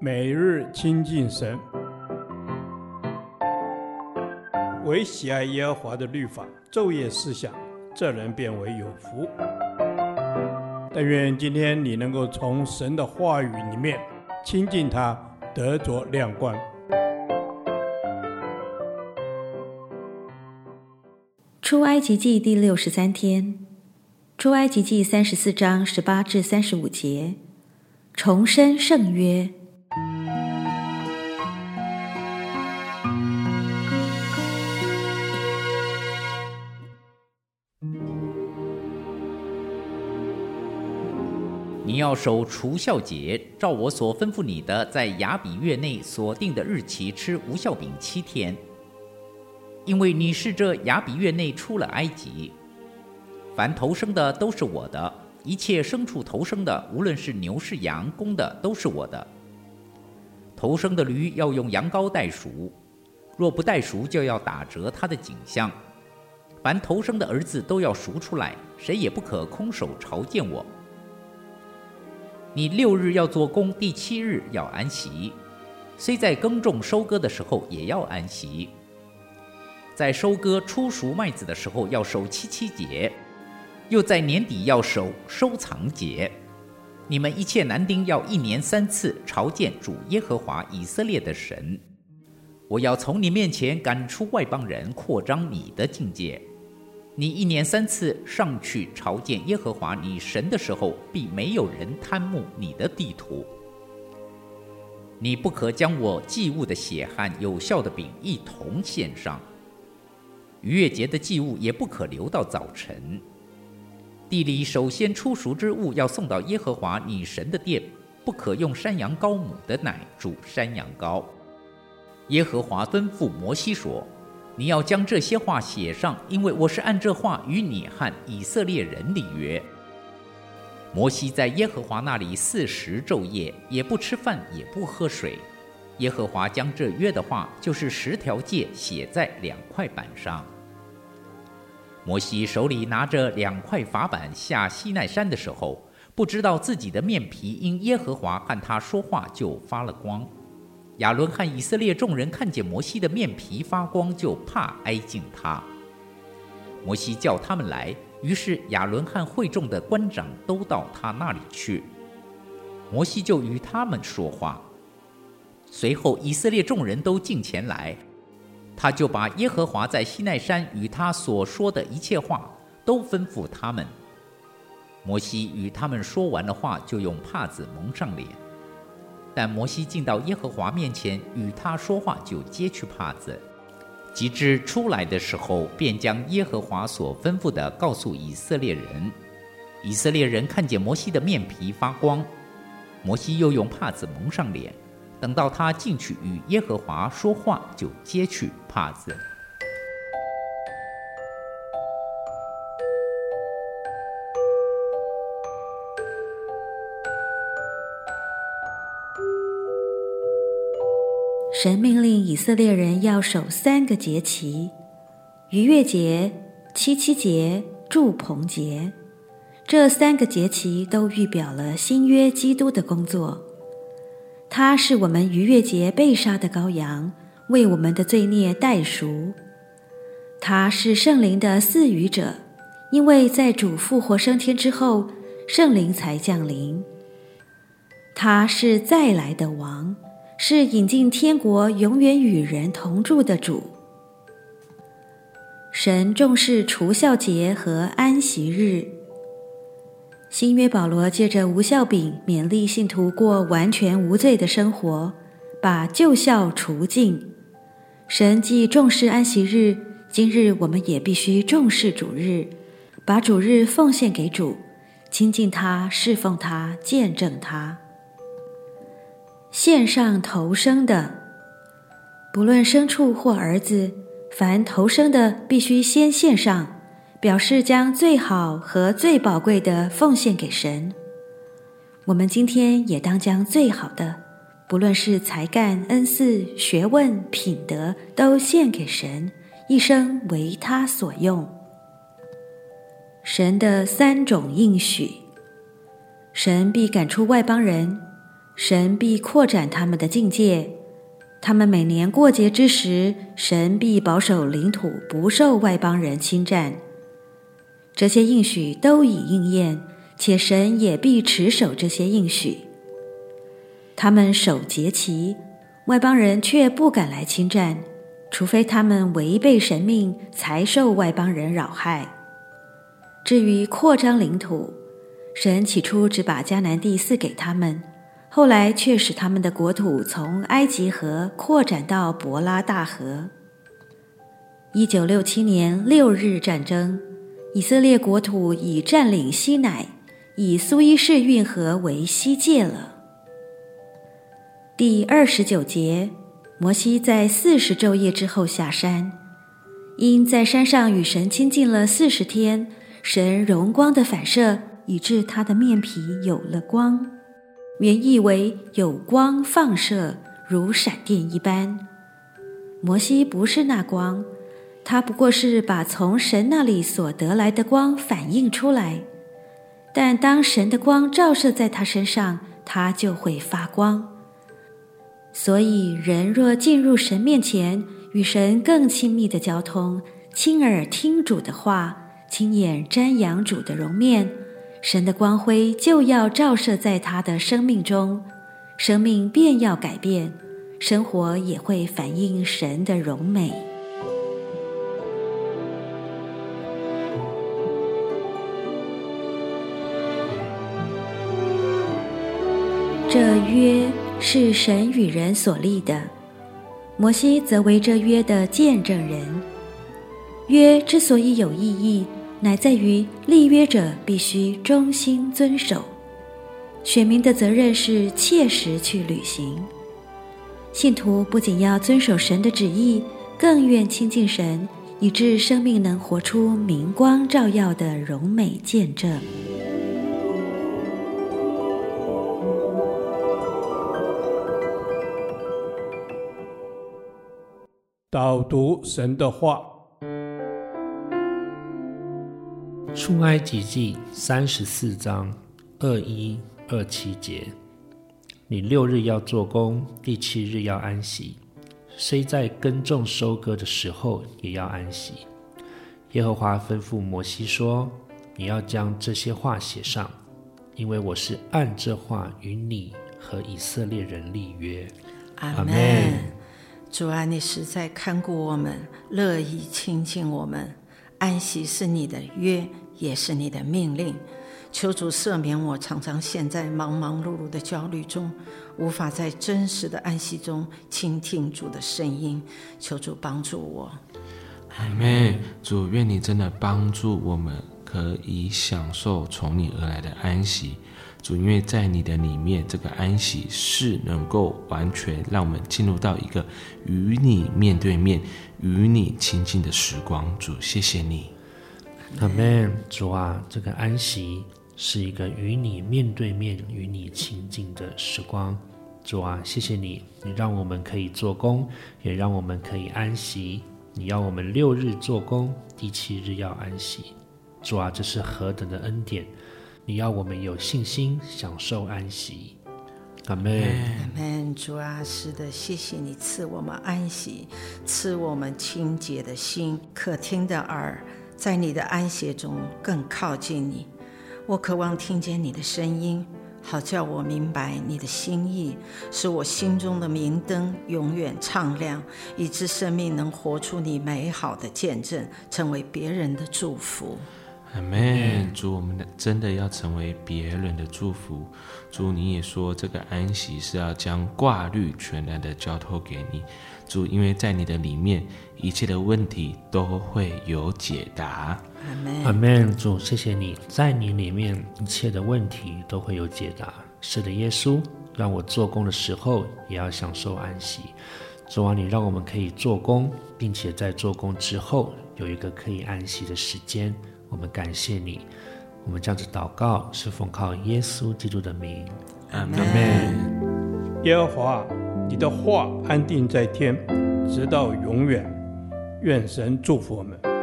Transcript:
每日亲近神，唯喜爱耶和华的律法，昼夜思想，这人便为有福。但愿今天你能够从神的话语里面亲近他，得着亮光。出埃及记第六十三天，出埃及记三十四章十八至三十五节，重申圣约。你要守除孝节，照我所吩咐你的，在亚比月内所定的日期吃无酵饼七天。因为你是这亚比月内出了埃及，凡头生的都是我的，一切牲畜头生的，无论是牛是羊，公的都是我的。头生的驴要用羊羔代赎，若不代赎，就要打折它的颈项。凡头生的儿子都要赎出来，谁也不可空手朝见我。你六日要做工，第七日要安息，虽在耕种收割的时候也要安息。在收割初熟麦子的时候要守七七节，又在年底要守收藏节。你们一切男丁要一年三次朝见主耶和华以色列的神。我要从你面前赶出外邦人，扩张你的境界。你一年三次上去朝见耶和华你神的时候，必没有人贪慕你的地土。你不可将我祭物的血和有效的饼一同献上。逾越节的祭物也不可留到早晨。地里首先出熟之物要送到耶和华你神的殿，不可用山羊羔母的奶煮山羊羔。耶和华吩咐摩西说：“你要将这些话写上，因为我是按这话与你和以色列人立约。”摩西在耶和华那里四十昼夜，也不吃饭，也不喝水。耶和华将这约的话，就是十条诫，写在两块板上。摩西手里拿着两块法板下西奈山的时候，不知道自己的面皮因耶和华和他说话就发了光。亚伦和以色列众人看见摩西的面皮发光，就怕挨近他。摩西叫他们来，于是亚伦和会众的官长都到他那里去。摩西就与他们说话。随后以色列众人都进前来。他就把耶和华在西奈山与他所说的一切话都吩咐他们。摩西与他们说完了话，就用帕子蒙上脸。但摩西进到耶和华面前与他说话，就揭去帕子。及至出来的时候，便将耶和华所吩咐的告诉以色列人。以色列人看见摩西的面皮发光，摩西又用帕子蒙上脸。等到他进去与耶和华说话，就揭去帕子。神命令以色列人要守三个节期：逾越节、七七节、住棚节。这三个节期都预表了新约基督的工作。他是我们逾越节被杀的羔羊，为我们的罪孽代赎。他是圣灵的赐予者，因为在主复活升天之后，圣灵才降临。他是再来的王，是引进天国、永远与人同住的主。神重视除酵节和安息日。新约保罗借着无酵饼勉励信徒过完全无罪的生活，把旧酵除尽。神既重视安息日，今日我们也必须重视主日，把主日奉献给主，亲近他、侍奉他、见证他。献上头生的，不论牲畜或儿子，凡头生的必须先献上。表示将最好和最宝贵的奉献给神。我们今天也当将最好的，不论是才干、恩赐、学问、品德，都献给神，一生为他所用。神的三种应许：神必赶出外邦人，神必扩展他们的境界。他们每年过节之时，神必保守领土不受外邦人侵占。这些应许都已应验，且神也必持守这些应许。他们守节期，外邦人却不敢来侵占，除非他们违背神命，才受外邦人扰害。至于扩张领土，神起初只把迦南地赐给他们。后来却使他们的国土从埃及河扩展到伯拉大河。一九六七年六日战争，以色列国土已占领西乃，以苏伊士运河为西界了。第二十九节，摩西在四十昼夜之后下山，因在山上与神亲近了四十天，神荣光的反射，以致他的面皮有了光。原意为有光放射，如闪电一般。摩西不是那光，他不过是把从神那里所得来的光反映出来。但当神的光照射在他身上，他就会发光。所以，人若进入神面前，与神更亲密的交通，亲耳听主的话，亲眼瞻仰主的容面。神的光辉就要照射在他的生命中，生命便要改变，生活也会反映神的荣美。约是神与人所立的，摩西则为这约的见证人。约之所以有意义。乃在于立约者必须忠心遵守，选民的责任是切实去履行。信徒不仅要遵守神的旨意，更愿亲近神，以致生命能活出明光照耀的荣美见证。导读神的话。出埃及记三十四章二一二七节：你六日要做工，第七日要安息。虽在耕种收割的时候，也要安息。耶和华吩咐摩西说：“你要将这些话写上，因为我是按这话与你和以色列人立约。”阿门。主啊，你实在看顾我们，乐意亲近我们。安息是你的约。也是你的命令，求主赦免我，常常陷在忙忙碌碌的焦虑中，无法在真实的安息中倾听主的声音。求主帮助我。阿妹，主愿你真的帮助我们，可以享受从你而来的安息。主，因为在你的里面，这个安息是能够完全让我们进入到一个与你面对面、与你亲近的时光。主，谢谢你。阿门，主啊，这个安息是一个与你面对面、与你亲近的时光。主啊，谢谢你，你让我们可以做工，也让我们可以安息。你要我们六日做工，第七日要安息。主啊，这是何等的恩典！你要我们有信心享受安息。阿门，阿门。主啊，是的，谢谢你赐我们安息，赐我们清洁的心、可听的耳。在你的安息中更靠近你，我渴望听见你的声音，好叫我明白你的心意，使我心中的明灯永远畅亮，以致生命能活出你美好的见证，成为别人的祝福。阿门。主，我们的真的要成为别人的祝福。主，你也说这个安息是要将挂虑全然的交托给你。主，因为在你的里面，一切的问题都会有解答。阿门。阿门。主，谢谢你在你里面，一切的问题都会有解答。是的，耶稣，让我做工的时候也要享受安息。主啊，你让我们可以做工，并且在做工之后有一个可以安息的时间。我们感谢你。我们这样子祷告，是奉靠耶稣基督的名。阿门。耶和华。你的话安定在天，直到永远。愿神祝福我们。